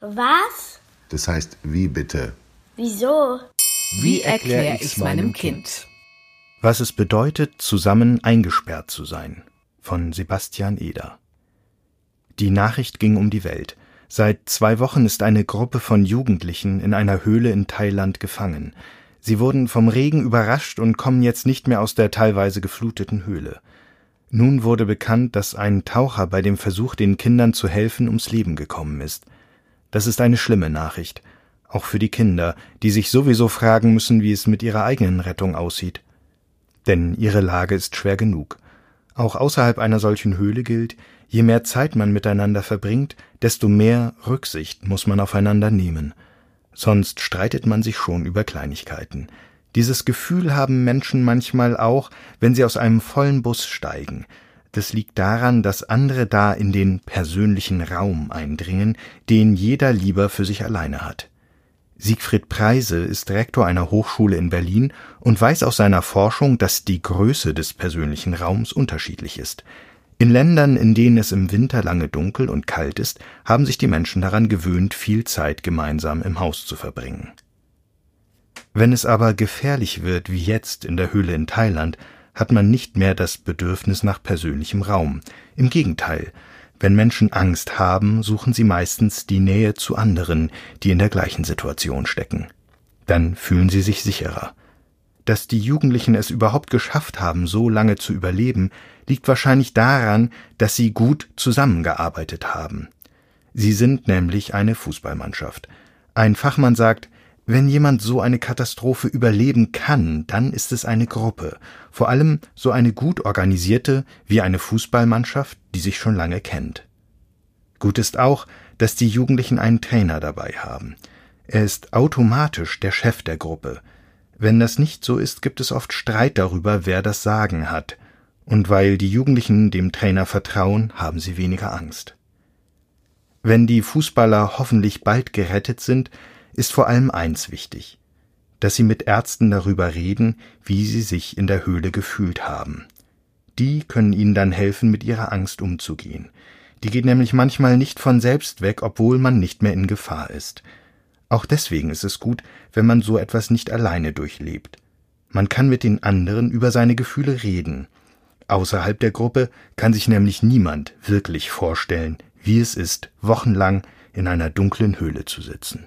Was? Das heißt, wie bitte? Wieso? Wie erkläre ich's meinem Kind? Was es bedeutet, zusammen eingesperrt zu sein. Von Sebastian Eder. Die Nachricht ging um die Welt. Seit zwei Wochen ist eine Gruppe von Jugendlichen in einer Höhle in Thailand gefangen. Sie wurden vom Regen überrascht und kommen jetzt nicht mehr aus der teilweise gefluteten Höhle. Nun wurde bekannt, dass ein Taucher bei dem Versuch, den Kindern zu helfen, ums Leben gekommen ist. Das ist eine schlimme Nachricht, auch für die Kinder, die sich sowieso fragen müssen, wie es mit ihrer eigenen Rettung aussieht. Denn ihre Lage ist schwer genug. Auch außerhalb einer solchen Höhle gilt, je mehr Zeit man miteinander verbringt, desto mehr Rücksicht muss man aufeinander nehmen. Sonst streitet man sich schon über Kleinigkeiten. Dieses Gefühl haben Menschen manchmal auch, wenn sie aus einem vollen Bus steigen. Das liegt daran, dass andere da in den persönlichen Raum eindringen, den jeder lieber für sich alleine hat. Siegfried Preise ist Rektor einer Hochschule in Berlin und weiß aus seiner Forschung, dass die Größe des persönlichen Raums unterschiedlich ist. In Ländern, in denen es im Winter lange dunkel und kalt ist, haben sich die Menschen daran gewöhnt, viel Zeit gemeinsam im Haus zu verbringen. Wenn es aber gefährlich wird, wie jetzt in der Höhle in Thailand, hat man nicht mehr das Bedürfnis nach persönlichem Raum. Im Gegenteil, wenn Menschen Angst haben, suchen sie meistens die Nähe zu anderen, die in der gleichen Situation stecken. Dann fühlen sie sich sicherer. Dass die Jugendlichen es überhaupt geschafft haben, so lange zu überleben, liegt wahrscheinlich daran, dass sie gut zusammengearbeitet haben. Sie sind nämlich eine Fußballmannschaft. Ein Fachmann sagt, wenn jemand so eine Katastrophe überleben kann, dann ist es eine Gruppe, vor allem so eine gut organisierte wie eine Fußballmannschaft, die sich schon lange kennt. Gut ist auch, dass die Jugendlichen einen Trainer dabei haben. Er ist automatisch der Chef der Gruppe. Wenn das nicht so ist, gibt es oft Streit darüber, wer das Sagen hat. Und weil die Jugendlichen dem Trainer vertrauen, haben sie weniger Angst. Wenn die Fußballer hoffentlich bald gerettet sind, ist vor allem eins wichtig, dass Sie mit Ärzten darüber reden, wie Sie sich in der Höhle gefühlt haben. Die können Ihnen dann helfen, mit Ihrer Angst umzugehen. Die geht nämlich manchmal nicht von selbst weg, obwohl man nicht mehr in Gefahr ist. Auch deswegen ist es gut, wenn man so etwas nicht alleine durchlebt. Man kann mit den anderen über seine Gefühle reden. Außerhalb der Gruppe kann sich nämlich niemand wirklich vorstellen, wie es ist, wochenlang in einer dunklen Höhle zu sitzen.